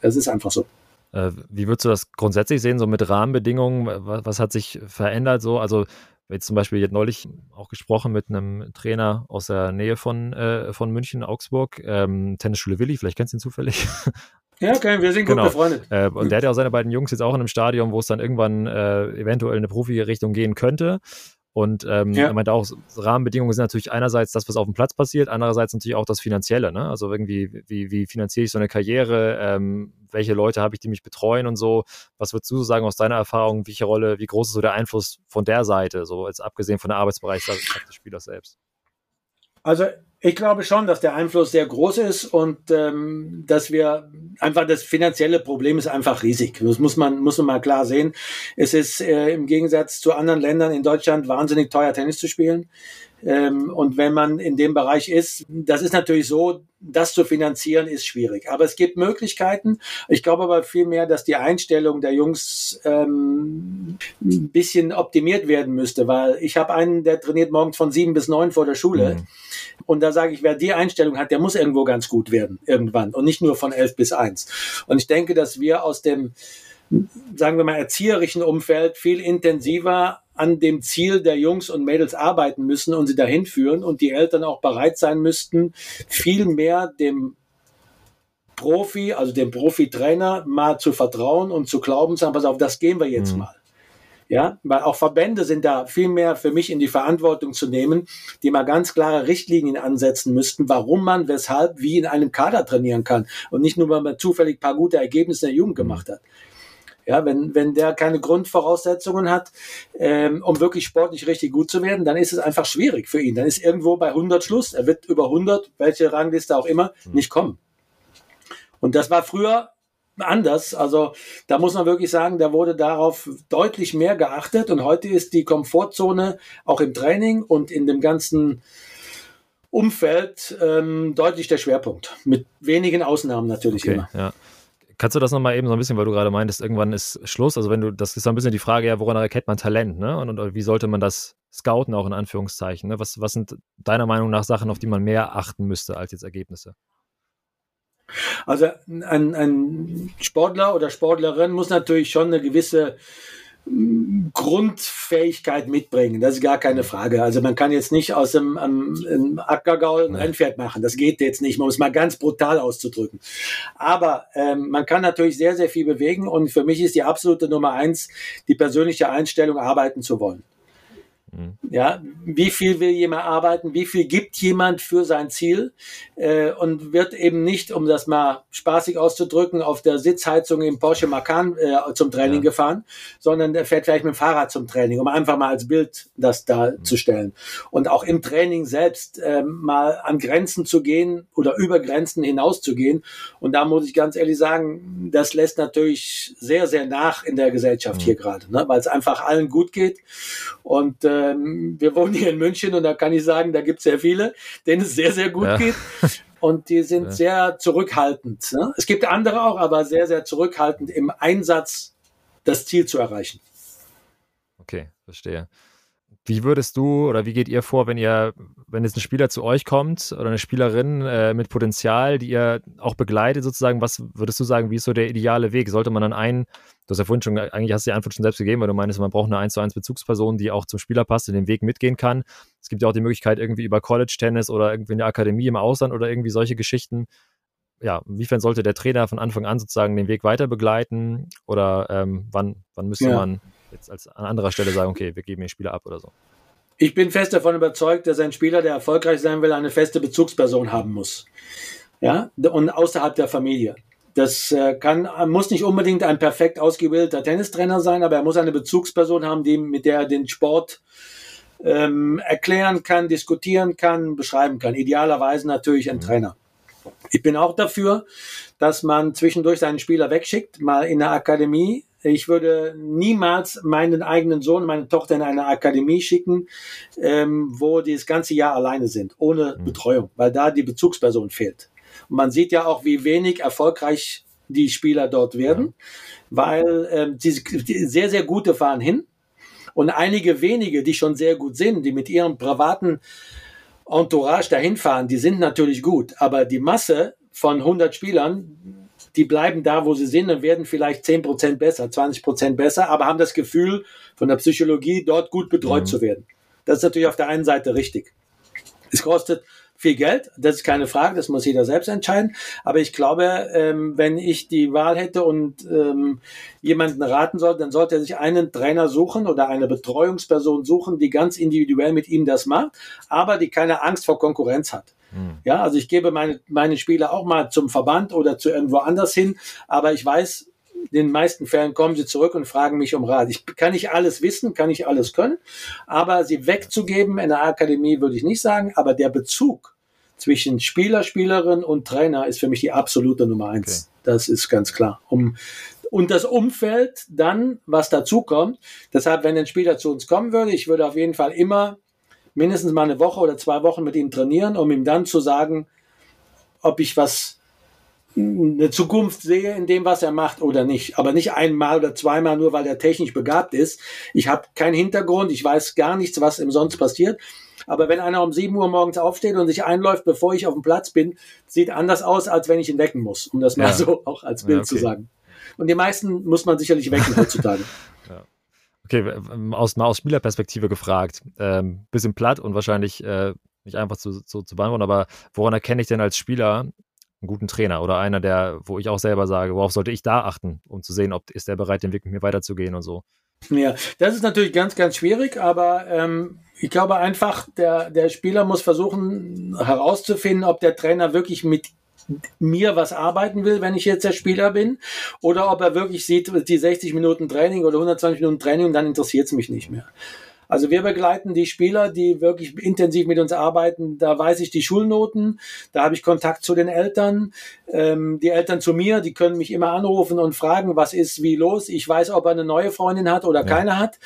S2: Das ist einfach so.
S1: Äh, wie würdest du das grundsätzlich sehen, so mit Rahmenbedingungen? Was, hat sich verändert so? Also jetzt zum Beispiel jetzt neulich auch gesprochen mit einem Trainer aus der Nähe von, äh, von München, Augsburg, ähm, Tennisschule Willi, vielleicht kennst du ihn zufällig.
S2: Ja, okay, wir sind gut genau. befreundet.
S1: Äh, und der hat ja auch seine beiden Jungs jetzt auch in einem Stadion, wo es dann irgendwann äh, eventuell in eine Profi-Richtung gehen könnte. Und ähm, ja. er meinte auch, Rahmenbedingungen sind natürlich einerseits das, was auf dem Platz passiert, andererseits natürlich auch das Finanzielle. Ne? Also irgendwie, wie, wie finanziere ich so eine Karriere? Ähm, welche Leute habe ich, die mich betreuen und so? Was würdest du sagen aus deiner Erfahrung? Welche Rolle, wie groß ist so der Einfluss von der Seite, so als abgesehen von der Arbeitsbereich des Spielers selbst?
S2: Also ich glaube schon, dass der Einfluss sehr groß ist und ähm, dass wir einfach das finanzielle Problem ist einfach riesig. Das muss man muss man mal klar sehen. Es ist äh, im Gegensatz zu anderen Ländern in Deutschland wahnsinnig teuer Tennis zu spielen. Ähm, und wenn man in dem Bereich ist, das ist natürlich so, das zu finanzieren ist schwierig. Aber es gibt Möglichkeiten. Ich glaube aber vielmehr, dass die Einstellung der Jungs ähm, ein bisschen optimiert werden müsste, weil ich habe einen, der trainiert morgens von sieben bis neun vor der Schule. Mhm. Und da sage ich, wer die Einstellung hat, der muss irgendwo ganz gut werden irgendwann und nicht nur von elf bis eins. Und ich denke, dass wir aus dem sagen wir mal, erzieherischen Umfeld viel intensiver an dem Ziel der Jungs und Mädels arbeiten müssen und sie dahin führen und die Eltern auch bereit sein müssten, viel mehr dem Profi, also dem Profi-Trainer mal zu vertrauen und zu glauben, sagen, pass auf, das gehen wir jetzt mhm. mal. Ja, weil auch Verbände sind da viel mehr für mich in die Verantwortung zu nehmen, die mal ganz klare Richtlinien ansetzen müssten, warum man, weshalb, wie in einem Kader trainieren kann und nicht nur, weil man zufällig paar gute Ergebnisse in der Jugend gemacht hat. Ja, wenn, wenn der keine Grundvoraussetzungen hat, ähm, um wirklich sportlich richtig gut zu werden, dann ist es einfach schwierig für ihn. Dann ist irgendwo bei 100 Schluss. Er wird über 100, welche Rangliste auch immer, mhm. nicht kommen. Und das war früher anders. Also da muss man wirklich sagen, da wurde darauf deutlich mehr geachtet. Und heute ist die Komfortzone auch im Training und in dem ganzen Umfeld ähm, deutlich der Schwerpunkt. Mit wenigen Ausnahmen natürlich okay, immer.
S1: Ja. Kannst du das nochmal eben so ein bisschen, weil du gerade meintest, irgendwann ist Schluss. Also wenn du, das ist so ein bisschen die Frage, ja, woran erkennt man Talent, ne? Und, und wie sollte man das scouten, auch in Anführungszeichen? Ne? Was, was sind deiner Meinung nach Sachen, auf die man mehr achten müsste als jetzt Ergebnisse?
S2: Also ein, ein Sportler oder Sportlerin muss natürlich schon eine gewisse Grundfähigkeit mitbringen. Das ist gar keine Frage. Also man kann jetzt nicht aus dem, einem, Ackergaul ein Rennpferd machen. Das geht jetzt nicht, um es mal ganz brutal auszudrücken. Aber ähm, man kann natürlich sehr, sehr viel bewegen und für mich ist die absolute Nummer eins die persönliche Einstellung, arbeiten zu wollen. Mhm. Ja, wie viel will jemand arbeiten? Wie viel gibt jemand für sein Ziel? Äh, und wird eben nicht, um das mal spaßig auszudrücken, auf der Sitzheizung im Porsche Macan äh, zum Training ja. gefahren, sondern der fährt vielleicht mit dem Fahrrad zum Training, um einfach mal als Bild das darzustellen. Mhm. Und auch im Training selbst äh, mal an Grenzen zu gehen oder über Grenzen hinaus zu gehen. Und da muss ich ganz ehrlich sagen, das lässt natürlich sehr, sehr nach in der Gesellschaft mhm. hier gerade, ne? weil es einfach allen gut geht. Und äh, ähm, wir wohnen hier in München und da kann ich sagen, da gibt es sehr viele, denen es sehr, sehr gut ja. geht. Und die sind ja. sehr zurückhaltend. Ne? Es gibt andere auch, aber sehr, sehr zurückhaltend im Einsatz, das Ziel zu erreichen.
S1: Okay, verstehe. Wie würdest du oder wie geht ihr vor, wenn ihr, wenn jetzt ein Spieler zu euch kommt oder eine Spielerin äh, mit Potenzial, die ihr auch begleitet sozusagen, was würdest du sagen, wie ist so der ideale Weg? Sollte man dann einen, du hast ja vorhin schon, eigentlich hast du die Antwort schon selbst gegeben, weil du meinst, man braucht eine 1 zu 1 Bezugsperson, die auch zum Spieler passt, in den Weg mitgehen kann. Es gibt ja auch die Möglichkeit irgendwie über College-Tennis oder irgendwie eine Akademie im Ausland oder irgendwie solche Geschichten. Ja, inwiefern sollte der Trainer von Anfang an sozusagen den Weg weiter begleiten oder ähm, wann, wann müsste ja. man jetzt als an anderer Stelle sagen, okay, wir geben den Spieler ab oder so.
S2: Ich bin fest davon überzeugt, dass ein Spieler, der erfolgreich sein will, eine feste Bezugsperson haben muss. Ja, und außerhalb der Familie. Das äh, kann, muss nicht unbedingt ein perfekt ausgebildeter Tennistrainer sein, aber er muss eine Bezugsperson haben, die, mit der er den Sport ähm, erklären kann, diskutieren kann, beschreiben kann. Idealerweise natürlich ein mhm. Trainer. Ich bin auch dafür, dass man zwischendurch seinen Spieler wegschickt, mal in der Akademie ich würde niemals meinen eigenen Sohn, meine Tochter in eine Akademie schicken, ähm, wo die das ganze Jahr alleine sind, ohne mhm. Betreuung, weil da die Bezugsperson fehlt. Und man sieht ja auch, wie wenig erfolgreich die Spieler dort werden, ja. weil ähm, die, die sehr, sehr gute fahren hin und einige wenige, die schon sehr gut sind, die mit ihrem privaten Entourage dahin fahren, die sind natürlich gut, aber die Masse von 100 Spielern, die bleiben da, wo sie sind und werden vielleicht 10 Prozent besser, 20 Prozent besser, aber haben das Gefühl von der Psychologie, dort gut betreut mhm. zu werden. Das ist natürlich auf der einen Seite richtig. Es kostet viel Geld, das ist keine Frage, das muss jeder selbst entscheiden. Aber ich glaube, ähm, wenn ich die Wahl hätte und ähm, jemanden raten sollte, dann sollte er sich einen Trainer suchen oder eine Betreuungsperson suchen, die ganz individuell mit ihm das macht, aber die keine Angst vor Konkurrenz hat. Mhm. Ja, also ich gebe meine, meine Spieler auch mal zum Verband oder zu irgendwo anders hin, aber ich weiß, den meisten Fällen kommen sie zurück und fragen mich um Rat. Ich kann nicht alles wissen, kann nicht alles können, aber sie wegzugeben in der Akademie würde ich nicht sagen, aber der Bezug zwischen Spieler, Spielerin und Trainer ist für mich die absolute Nummer eins. Okay. Das ist ganz klar. Um, und das Umfeld dann, was dazu kommt. Deshalb, wenn ein Spieler zu uns kommen würde, ich würde auf jeden Fall immer mindestens mal eine Woche oder zwei Wochen mit ihm trainieren, um ihm dann zu sagen, ob ich was eine Zukunft sehe in dem, was er macht oder nicht. Aber nicht einmal oder zweimal nur, weil er technisch begabt ist. Ich habe keinen Hintergrund, ich weiß gar nichts, was ihm sonst passiert. Aber wenn einer um 7 Uhr morgens aufsteht und sich einläuft, bevor ich auf dem Platz bin, sieht anders aus, als wenn ich ihn wecken muss, um das mal ja. so auch als Bild ja, okay. zu sagen. Und die meisten muss man sicherlich wecken heutzutage.
S1: ja. Okay, aus, mal aus Spielerperspektive gefragt, ähm, bisschen platt und wahrscheinlich äh, nicht einfach zu, zu, zu beantworten, aber woran erkenne ich denn als Spieler einen guten Trainer oder einer, der, wo ich auch selber sage, worauf sollte ich da achten, um zu sehen, ob ist der bereit, den Weg mit mir weiterzugehen und so?
S2: Ja, das ist natürlich ganz, ganz schwierig, aber ähm, ich glaube einfach, der, der Spieler muss versuchen herauszufinden, ob der Trainer wirklich mit mir was arbeiten will, wenn ich jetzt der Spieler bin, oder ob er wirklich sieht, die 60 Minuten Training oder 120 Minuten Training dann interessiert es mich nicht mehr. Also wir begleiten die Spieler, die wirklich intensiv mit uns arbeiten. Da weiß ich die Schulnoten, da habe ich Kontakt zu den Eltern, ähm, die Eltern zu mir, die können mich immer anrufen und fragen, was ist wie los. Ich weiß, ob er eine neue Freundin hat oder ja. keine hat.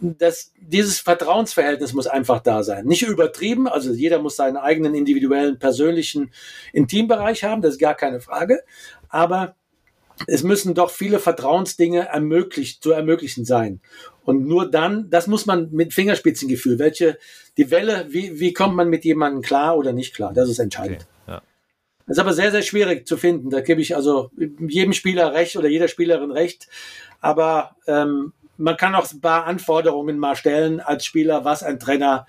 S2: Das, dieses Vertrauensverhältnis muss einfach da sein. Nicht übertrieben, also jeder muss seinen eigenen individuellen, persönlichen Intimbereich haben, das ist gar keine Frage. Aber es müssen doch viele Vertrauensdinge ermöglicht, zu ermöglichen sein. Und nur dann, das muss man mit Fingerspitzengefühl, welche, die Welle, wie, wie kommt man mit jemandem klar oder nicht klar, das ist entscheidend. Okay, ja. Das ist aber sehr, sehr schwierig zu finden. Da gebe ich also jedem Spieler recht oder jeder Spielerin recht. Aber ähm, man kann auch ein paar Anforderungen mal stellen als Spieler, was ein Trainer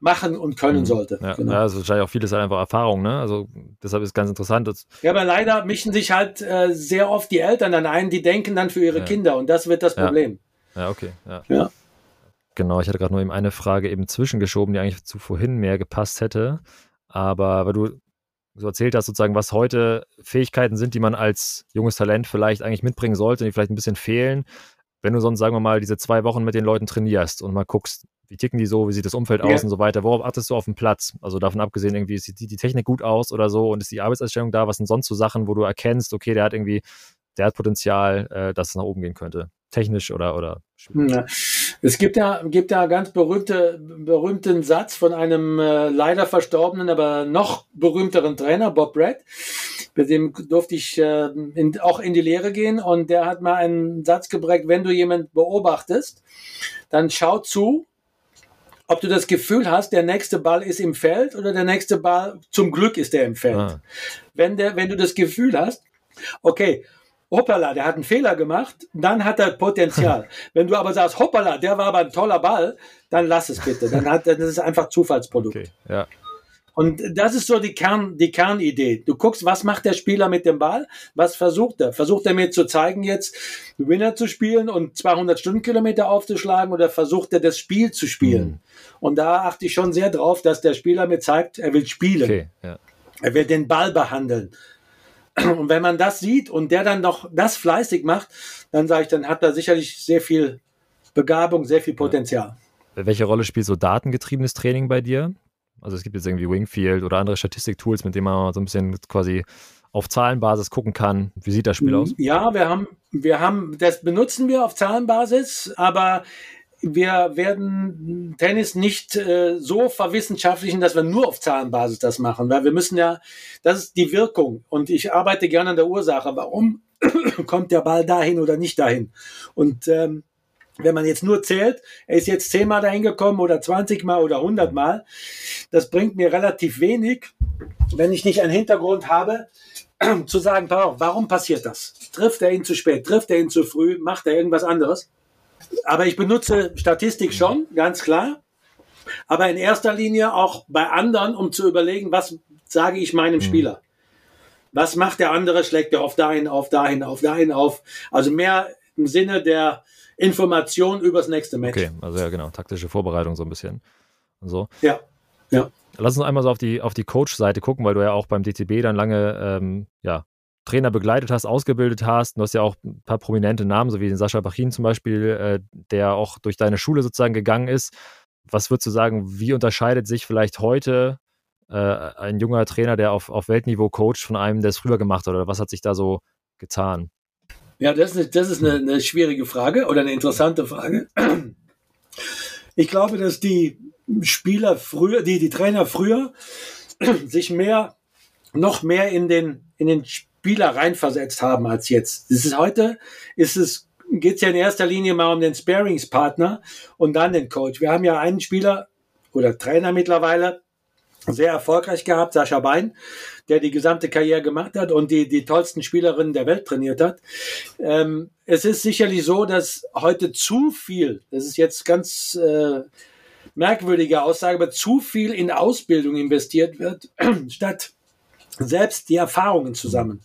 S2: machen und können mhm. sollte.
S1: Ja, genau. ja also wahrscheinlich auch vieles halt einfach Erfahrung, ne? Also deshalb ist es ganz interessant.
S2: ja, aber leider mischen sich halt äh, sehr oft die Eltern dann ein, die denken dann für ihre ja. Kinder und das wird das Problem.
S1: Ja, ja okay. Ja. ja. Genau, ich hatte gerade nur eben eine Frage eben zwischengeschoben, die eigentlich zu vorhin mehr gepasst hätte. Aber weil du so erzählt hast, sozusagen, was heute Fähigkeiten sind, die man als junges Talent vielleicht eigentlich mitbringen sollte, die vielleicht ein bisschen fehlen wenn du sonst, sagen wir mal, diese zwei Wochen mit den Leuten trainierst und mal guckst, wie ticken die so, wie sieht das Umfeld ja. aus und so weiter, worauf achtest du auf dem Platz? Also davon abgesehen, irgendwie sieht die, Technik gut aus oder so und ist die Arbeitserstellung da, was sind sonst so Sachen, wo du erkennst, okay, der hat irgendwie, der hat Potenzial, äh, dass es nach oben gehen könnte, technisch oder, oder.
S2: Es gibt ja, gibt ja ganz berühmte, berühmten Satz von einem äh, leider verstorbenen, aber noch berühmteren Trainer, Bob Brett. Mit dem durfte ich äh, in, auch in die Lehre gehen und der hat mal einen Satz geprägt, wenn du jemanden beobachtest, dann schau zu, ob du das Gefühl hast, der nächste Ball ist im Feld oder der nächste Ball, zum Glück ist der im Feld. Ah. Wenn, der, wenn du das Gefühl hast, okay, hoppala, der hat einen Fehler gemacht, dann hat er Potenzial. Wenn du aber sagst, hoppala, der war aber ein toller Ball, dann lass es bitte. Dann hat, das ist einfach Zufallsprodukt. Okay, ja. Und das ist so die Kern, die Kernidee. Du guckst, was macht der Spieler mit dem Ball? Was versucht er? Versucht er mir zu zeigen, jetzt Winner zu spielen und 200 Stundenkilometer aufzuschlagen oder versucht er das Spiel zu spielen? Mhm. Und da achte ich schon sehr drauf, dass der Spieler mir zeigt, er will spielen. Okay, ja. Er will den Ball behandeln. Und wenn man das sieht und der dann noch das fleißig macht, dann sage ich, dann hat er sicherlich sehr viel Begabung, sehr viel Potenzial.
S1: Welche Rolle spielt so datengetriebenes Training bei dir? Also es gibt jetzt irgendwie Wingfield oder andere Statistiktools, mit denen man so ein bisschen quasi auf Zahlenbasis gucken kann. Wie sieht das Spiel aus?
S2: Ja, wir haben, wir haben, das benutzen wir auf Zahlenbasis, aber wir werden Tennis nicht äh, so verwissenschaftlichen, dass wir nur auf Zahlenbasis das machen, weil wir müssen ja, das ist die Wirkung und ich arbeite gerne an der Ursache. Warum kommt der Ball dahin oder nicht dahin? Und ähm, wenn man jetzt nur zählt, er ist jetzt zehnmal dahin gekommen oder 20 Mal oder 100 Mal, das bringt mir relativ wenig, wenn ich nicht einen Hintergrund habe, zu sagen, warum passiert das? Trifft er ihn zu spät? Trifft er ihn zu früh? Macht er irgendwas anderes? Aber ich benutze Statistik schon, ganz klar. Aber in erster Linie auch bei anderen, um zu überlegen, was sage ich meinem mhm. Spieler? Was macht der andere? Schlägt er auf dahin, auf dahin, auf dahin auf? Also mehr im Sinne der Information übers nächste Match. Okay,
S1: also ja, genau, taktische Vorbereitung so ein bisschen. Und so.
S2: Ja, ja.
S1: Lass uns einmal so auf die, auf die Coach-Seite gucken, weil du ja auch beim DTB dann lange ähm, ja, Trainer begleitet hast, ausgebildet hast. Du hast ja auch ein paar prominente Namen, so wie den Sascha Bachin zum Beispiel, äh, der auch durch deine Schule sozusagen gegangen ist. Was würdest du sagen, wie unterscheidet sich vielleicht heute äh, ein junger Trainer, der auf, auf Weltniveau coacht, von einem, der es früher gemacht hat? Oder was hat sich da so getan?
S2: Ja, das ist, das ist eine, eine schwierige Frage oder eine interessante Frage. Ich glaube, dass die, Spieler früher, die, die Trainer früher sich mehr, noch mehr in den, in den Spieler reinversetzt haben als jetzt. Das ist heute, ist es, geht es ja in erster Linie mal um den Sparingspartner und dann den Coach. Wir haben ja einen Spieler oder Trainer mittlerweile, sehr erfolgreich gehabt, Sascha Bein, der die gesamte Karriere gemacht hat und die, die tollsten Spielerinnen der Welt trainiert hat. Ähm, es ist sicherlich so, dass heute zu viel, das ist jetzt ganz äh, merkwürdige Aussage, aber zu viel in Ausbildung investiert wird, statt selbst die Erfahrungen zusammen.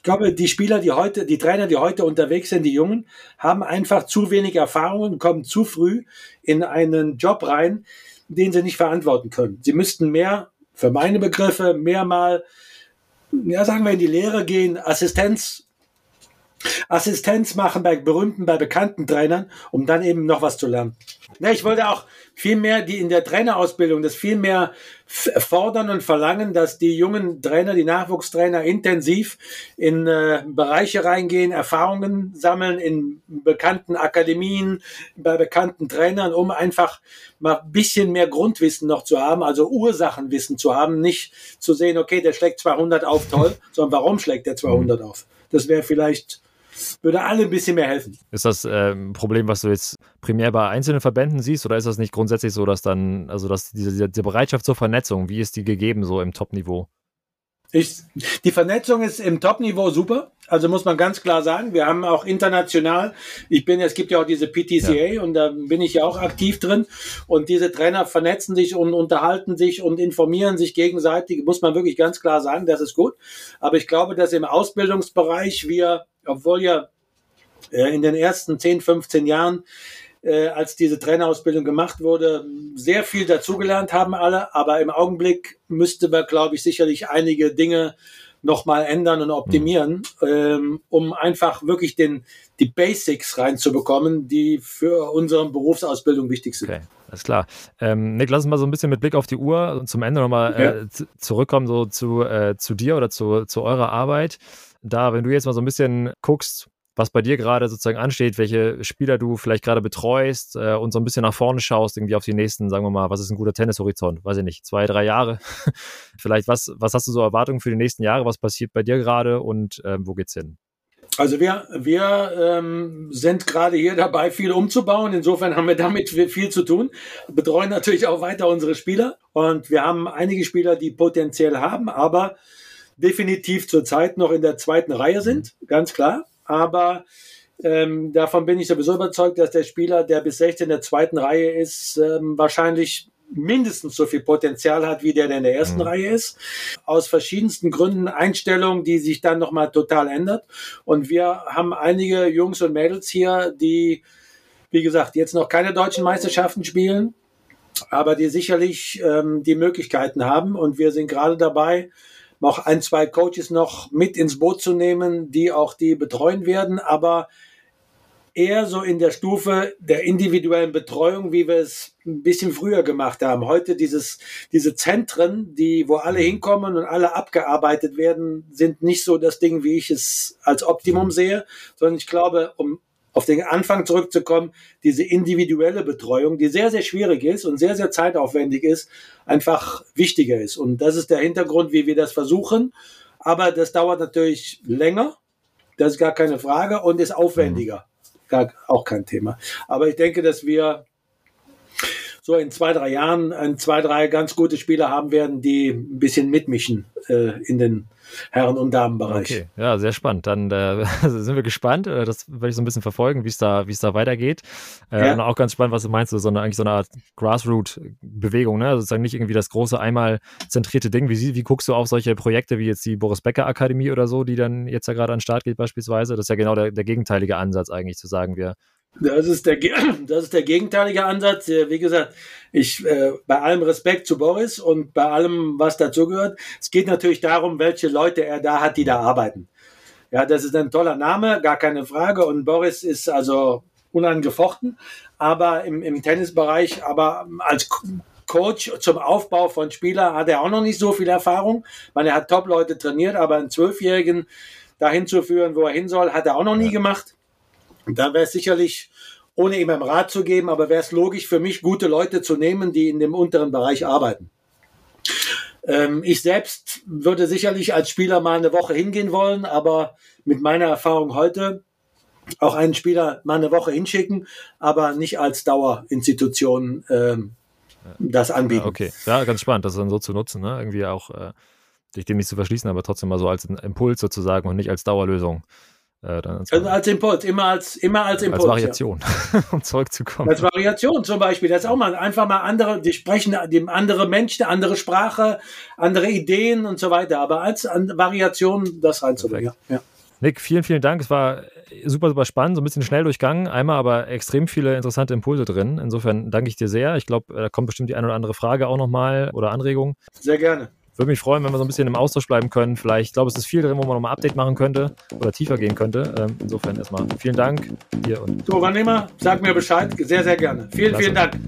S2: Ich glaube, die Spieler, die heute, die Trainer, die heute unterwegs sind, die Jungen, haben einfach zu wenig Erfahrungen, kommen zu früh in einen Job rein, den sie nicht verantworten können. Sie müssten mehr, für meine Begriffe, mehr mal, ja, sagen wir, in die Lehre gehen, Assistenz Assistenz machen bei berühmten, bei bekannten Trainern, um dann eben noch was zu lernen. Ja, ich wollte auch viel mehr die in der Trainerausbildung das viel mehr fordern und verlangen, dass die jungen Trainer, die Nachwuchstrainer intensiv in äh, Bereiche reingehen, Erfahrungen sammeln in bekannten Akademien, bei bekannten Trainern, um einfach mal ein bisschen mehr Grundwissen noch zu haben, also Ursachenwissen zu haben, nicht zu sehen, okay, der schlägt 200 auf, toll, sondern warum schlägt der 200 auf? Das wäre vielleicht würde alle ein bisschen mehr helfen.
S1: Ist das äh, ein Problem, was du jetzt primär bei einzelnen Verbänden siehst, oder ist das nicht grundsätzlich so, dass dann, also dass diese, diese Bereitschaft zur Vernetzung, wie ist die gegeben so im Top-Niveau?
S2: Ich, die Vernetzung ist im Top-Niveau super. Also muss man ganz klar sagen, wir haben auch international, ich bin, es gibt ja auch diese PTCA ja. und da bin ich ja auch aktiv drin. Und diese Trainer vernetzen sich und unterhalten sich und informieren sich gegenseitig, muss man wirklich ganz klar sagen, das ist gut. Aber ich glaube, dass im Ausbildungsbereich wir obwohl ja äh, in den ersten 10, 15 Jahren, äh, als diese Trainerausbildung gemacht wurde, sehr viel dazugelernt haben alle. Aber im Augenblick müsste man, glaube ich, sicherlich einige Dinge nochmal ändern und optimieren, ähm, um einfach wirklich den, die Basics reinzubekommen, die für unsere Berufsausbildung wichtig sind. Okay,
S1: alles klar. Ähm, Nick, lass uns mal so ein bisschen mit Blick auf die Uhr und zum Ende nochmal ja. äh, zurückkommen so zu, äh, zu dir oder zu, zu eurer Arbeit da, wenn du jetzt mal so ein bisschen guckst, was bei dir gerade sozusagen ansteht, welche Spieler du vielleicht gerade betreust äh, und so ein bisschen nach vorne schaust, irgendwie auf die nächsten, sagen wir mal, was ist ein guter Tennishorizont? Weiß ich nicht, zwei, drei Jahre. vielleicht, was, was hast du so Erwartungen für die nächsten Jahre? Was passiert bei dir gerade und äh, wo geht's hin?
S2: Also wir, wir ähm, sind gerade hier dabei, viel umzubauen. Insofern haben wir damit viel zu tun. betreuen natürlich auch weiter unsere Spieler. Und wir haben einige Spieler, die potenziell haben, aber definitiv zurzeit noch in der zweiten Reihe sind, ganz klar. Aber ähm, davon bin ich sowieso überzeugt, dass der Spieler, der bis 16 in der zweiten Reihe ist, ähm, wahrscheinlich mindestens so viel Potenzial hat, wie der, der in der ersten mhm. Reihe ist. Aus verschiedensten Gründen Einstellungen, die sich dann nochmal total ändert. Und wir haben einige Jungs und Mädels hier, die, wie gesagt, jetzt noch keine deutschen Meisterschaften spielen, aber die sicherlich ähm, die Möglichkeiten haben. Und wir sind gerade dabei, noch ein, zwei Coaches noch mit ins Boot zu nehmen, die auch die betreuen werden, aber eher so in der Stufe der individuellen Betreuung, wie wir es ein bisschen früher gemacht haben. Heute dieses, diese Zentren, die, wo alle hinkommen und alle abgearbeitet werden, sind nicht so das Ding, wie ich es als Optimum sehe, sondern ich glaube, um auf den Anfang zurückzukommen, diese individuelle Betreuung, die sehr, sehr schwierig ist und sehr, sehr zeitaufwendig ist, einfach wichtiger ist. Und das ist der Hintergrund, wie wir das versuchen. Aber das dauert natürlich länger, das ist gar keine Frage, und ist aufwendiger. Gar, auch kein Thema. Aber ich denke, dass wir so in zwei, drei Jahren ein, zwei, drei ganz gute Spieler haben werden, die ein bisschen mitmischen äh, in den Herren- und Damenbereich. Okay,
S1: ja, sehr spannend. Dann äh, sind wir gespannt. Äh, das werde ich so ein bisschen verfolgen, wie es da, wie es da weitergeht. Äh, ja. Und auch ganz spannend, was du meinst, so eine, eigentlich so eine Art Grassroot-Bewegung, ne? Also sozusagen nicht irgendwie das große, einmal zentrierte Ding. Wie, wie guckst du auf solche Projekte wie jetzt die Boris Becker Akademie oder so, die dann jetzt ja gerade an den Start geht beispielsweise? Das ist ja genau der, der gegenteilige Ansatz eigentlich, zu sagen, wir
S2: das ist der, das ist der gegenteilige Ansatz. Wie gesagt, ich, äh, bei allem Respekt zu Boris und bei allem, was dazugehört, es geht natürlich darum, welche Leute er da hat, die da arbeiten. Ja, das ist ein toller Name, gar keine Frage. Und Boris ist also unangefochten, aber im, im Tennisbereich, aber als Coach zum Aufbau von Spielern hat er auch noch nicht so viel Erfahrung. Ich meine, er hat Top-Leute trainiert, aber einen Zwölfjährigen dahin zu führen, wo er hin soll, hat er auch noch nie gemacht. Da wäre es sicherlich ohne ihm einen Rat zu geben, aber wäre es logisch für mich, gute Leute zu nehmen, die in dem unteren Bereich arbeiten. Ähm, ich selbst würde sicherlich als Spieler mal eine Woche hingehen wollen, aber mit meiner Erfahrung heute auch einen Spieler mal eine Woche hinschicken, aber nicht als Dauerinstitution ähm, das anbieten.
S1: Okay, ja, ganz spannend, das dann so zu nutzen, ne? irgendwie auch äh, dich dem nicht zu verschließen, aber trotzdem mal so als Impuls sozusagen und nicht als Dauerlösung.
S2: Äh, also als Impuls, immer als, immer als Impuls.
S1: Als Variation, ja. um zurückzukommen.
S2: Als Variation zum Beispiel, das ist auch mal einfach mal andere, die sprechen dem andere Menschen, andere Sprache, andere Ideen und so weiter, aber als Variation das reinzubringen. Ja.
S1: Nick, vielen, vielen Dank. Es war super, super spannend, so ein bisschen schnell durchgangen, einmal aber extrem viele interessante Impulse drin. Insofern danke ich dir sehr. Ich glaube, da kommt bestimmt die eine oder andere Frage auch nochmal oder Anregung.
S2: Sehr gerne.
S1: Würde mich freuen, wenn wir so ein bisschen im Austausch bleiben können. Vielleicht, ich glaube, es ist viel drin, wo man nochmal Update machen könnte oder tiefer gehen könnte. Ähm, insofern erstmal vielen Dank
S2: dir und. So, wann immer, sag mir Bescheid. Sehr, sehr gerne. Vielen, Klasse. vielen Dank.